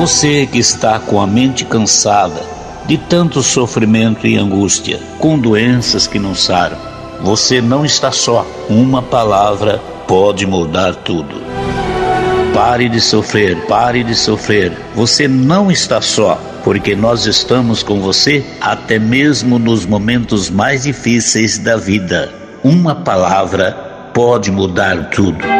Você que está com a mente cansada de tanto sofrimento e angústia, com doenças que não saram, você não está só. Uma palavra pode mudar tudo. Pare de sofrer, pare de sofrer. Você não está só, porque nós estamos com você até mesmo nos momentos mais difíceis da vida. Uma palavra pode mudar tudo.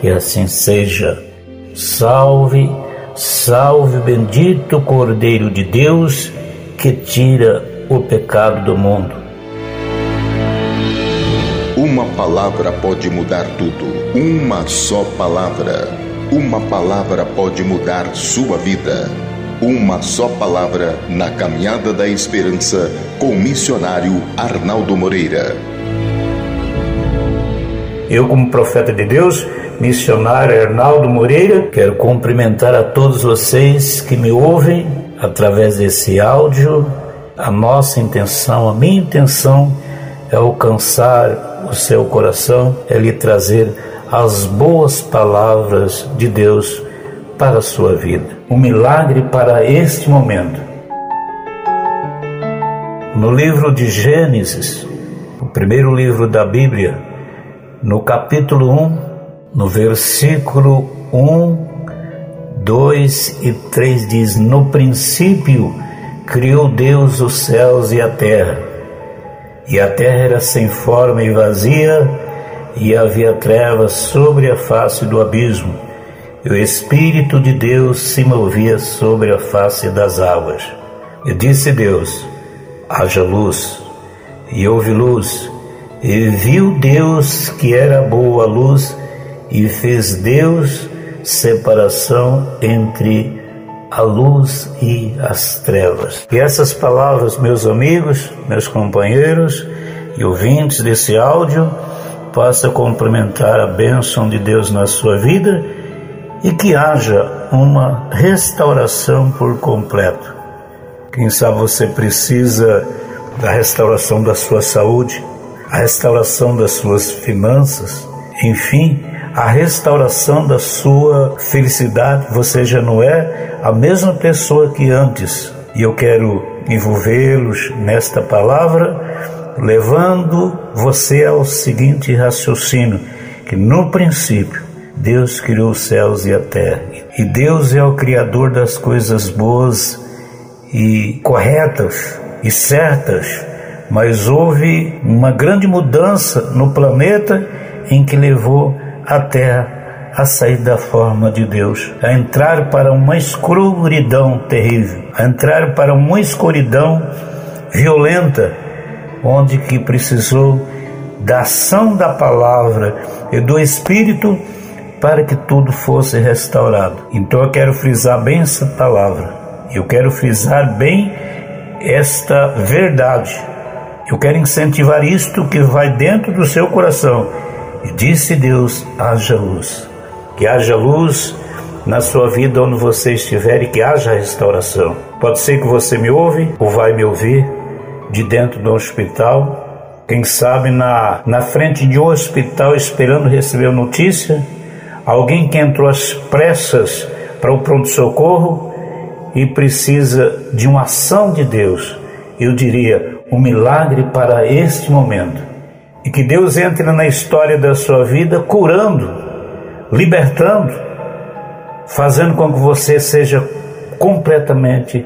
que assim seja. Salve, salve, bendito Cordeiro de Deus que tira o pecado do mundo. Uma palavra pode mudar tudo. Uma só palavra. Uma palavra pode mudar sua vida. Uma só palavra na caminhada da esperança com o missionário Arnaldo Moreira. Eu, como profeta de Deus, missionário Arnaldo Moreira. Quero cumprimentar a todos vocês que me ouvem através desse áudio. A nossa intenção, a minha intenção é alcançar o seu coração, é lhe trazer as boas palavras de Deus para a sua vida. Um milagre para este momento. No livro de Gênesis, o primeiro livro da Bíblia, no capítulo 1, no versículo 1, 2 e 3 diz: No princípio criou Deus os céus e a terra, e a terra era sem forma e vazia, e havia trevas sobre a face do abismo, e o Espírito de Deus se movia sobre a face das águas. E disse Deus: haja luz, e houve luz, e viu Deus que era boa a luz, e fez Deus separação entre a luz e as trevas. E essas palavras, meus amigos, meus companheiros e ouvintes desse áudio, possa complementar a bênção de Deus na sua vida e que haja uma restauração por completo. Quem sabe você precisa da restauração da sua saúde, a restauração das suas finanças, enfim, a restauração da sua felicidade. Você já não é a mesma pessoa que antes. E eu quero envolvê-los nesta palavra, levando você ao seguinte raciocínio: que no princípio Deus criou os céus e a terra. E Deus é o Criador das coisas boas e corretas e certas. Mas houve uma grande mudança no planeta em que levou a terra a sair da forma de Deus, a entrar para uma escuridão terrível, a entrar para uma escuridão violenta, onde que precisou da ação da palavra e do Espírito para que tudo fosse restaurado. Então eu quero frisar bem essa palavra, eu quero frisar bem esta verdade. Eu quero incentivar isto que vai dentro do seu coração e disse Deus: haja luz. Que haja luz na sua vida onde você estiver e que haja restauração. Pode ser que você me ouve ou vai me ouvir de dentro do hospital, quem sabe na, na frente de um hospital esperando receber notícia, alguém que entrou às pressas para o pronto-socorro e precisa de uma ação de Deus. Eu diria, um milagre para este momento. E que Deus entre na história da sua vida curando, libertando, fazendo com que você seja completamente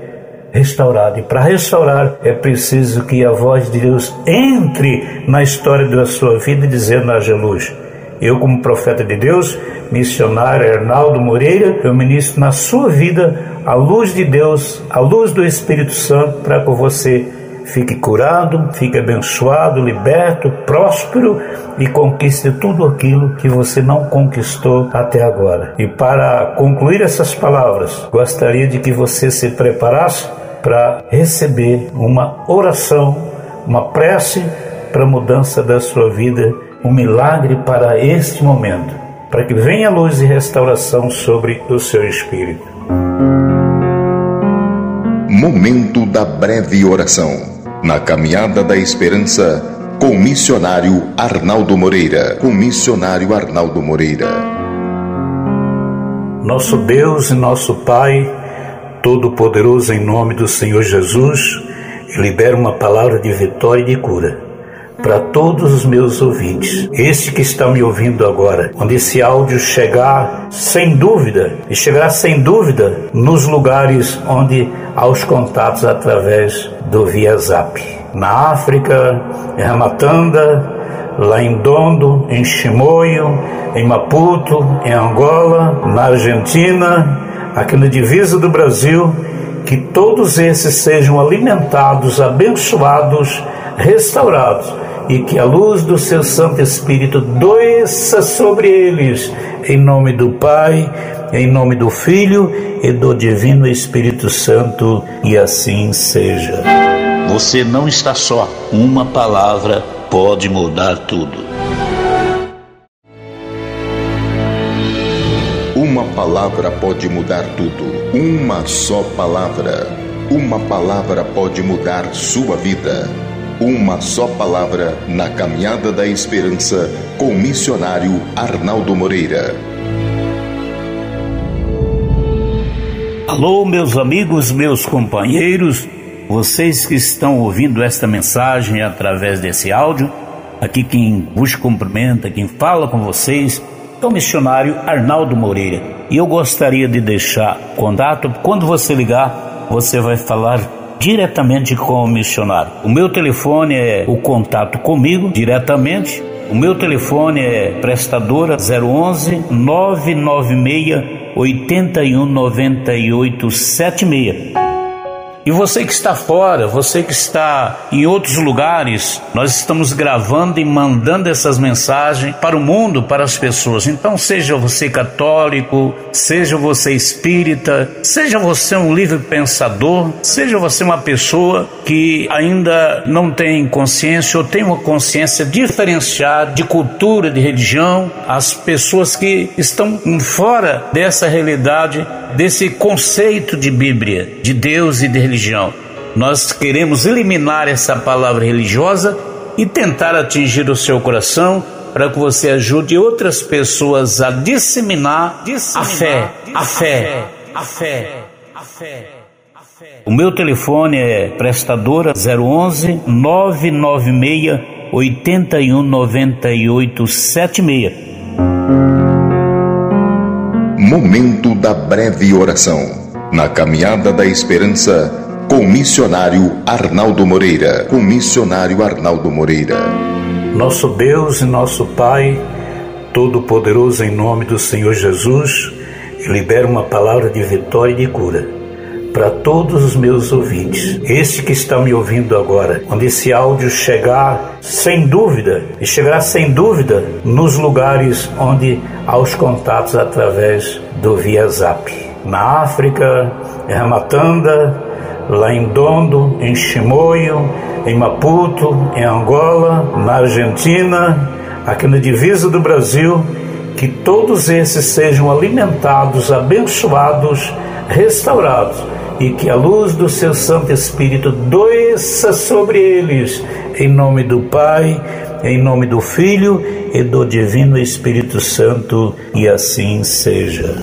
restaurado. E para restaurar é preciso que a voz de Deus entre na história da sua vida dizendo haja luz. Eu, como profeta de Deus, missionário Arnaldo Moreira, eu ministro na sua vida a luz de Deus, a luz do Espírito Santo, para que você fique curado, fique abençoado, liberto, próspero e conquiste tudo aquilo que você não conquistou até agora. E para concluir essas palavras, gostaria de que você se preparasse para receber uma oração, uma prece para a mudança da sua vida, um milagre para este momento, para que venha luz e restauração sobre o seu espírito. Momento da breve oração. Na caminhada da esperança, com missionário Arnaldo Moreira. Com missionário Arnaldo Moreira. Nosso Deus e nosso Pai, Todo-Poderoso em nome do Senhor Jesus, libera uma palavra de vitória e de cura para todos os meus ouvintes. Este que está me ouvindo agora, quando esse áudio chegar, sem dúvida, e chegará sem dúvida nos lugares onde há os contatos através do Via Zap. Na África, em Ramatanda, lá em Dondo, em Chimoio, em Maputo, em Angola, na Argentina, aqui no divisa do Brasil, que todos esses sejam alimentados, abençoados, restaurados e que a luz do seu Santo Espírito doeça sobre eles, em nome do Pai, em nome do Filho e do Divino Espírito Santo, e assim seja. Você não está só, uma palavra pode mudar tudo. Uma palavra pode mudar tudo. Uma só palavra. Uma palavra pode mudar sua vida. Uma só palavra na caminhada da esperança com o missionário Arnaldo Moreira. Alô, meus amigos, meus companheiros, vocês que estão ouvindo esta mensagem através desse áudio, aqui quem vos cumprimenta, quem fala com vocês, é o missionário Arnaldo Moreira. E eu gostaria de deixar contato, quando você ligar, você vai falar diretamente com o missionário. O meu telefone é o contato comigo diretamente. O meu telefone é prestadora 011 996 81 98 76. E você que está fora, você que está em outros lugares, nós estamos gravando e mandando essas mensagens para o mundo, para as pessoas. Então, seja você católico, seja você espírita, seja você um livre pensador, seja você uma pessoa que ainda não tem consciência ou tem uma consciência diferenciada de cultura, de religião, as pessoas que estão fora dessa realidade, desse conceito de Bíblia, de Deus e de religião religião. Nós queremos eliminar essa palavra religiosa e tentar atingir o seu coração para que você ajude outras pessoas a disseminar, disseminar a, fé, a fé, a fé, a fé, a fé. O meu telefone é prestadora 011 996 81 98 76. Momento da breve oração. Na caminhada da esperança com missionário Arnaldo Moreira. Com missionário Arnaldo Moreira. Nosso Deus e nosso Pai, Todo-Poderoso, em nome do Senhor Jesus, libera uma palavra de vitória e de cura para todos os meus ouvintes. Este que está me ouvindo agora, quando esse áudio chegar, sem dúvida, e chegará sem dúvida nos lugares onde há os contatos através do Via Zap. Na África, em Ramatanda, lá em Dondo, em Chimoio, em Maputo, em Angola, na Argentina, aqui no divisa do Brasil, que todos esses sejam alimentados, abençoados, restaurados e que a luz do seu Santo Espírito doeça sobre eles, em nome do Pai, em nome do Filho e do Divino Espírito Santo, e assim seja.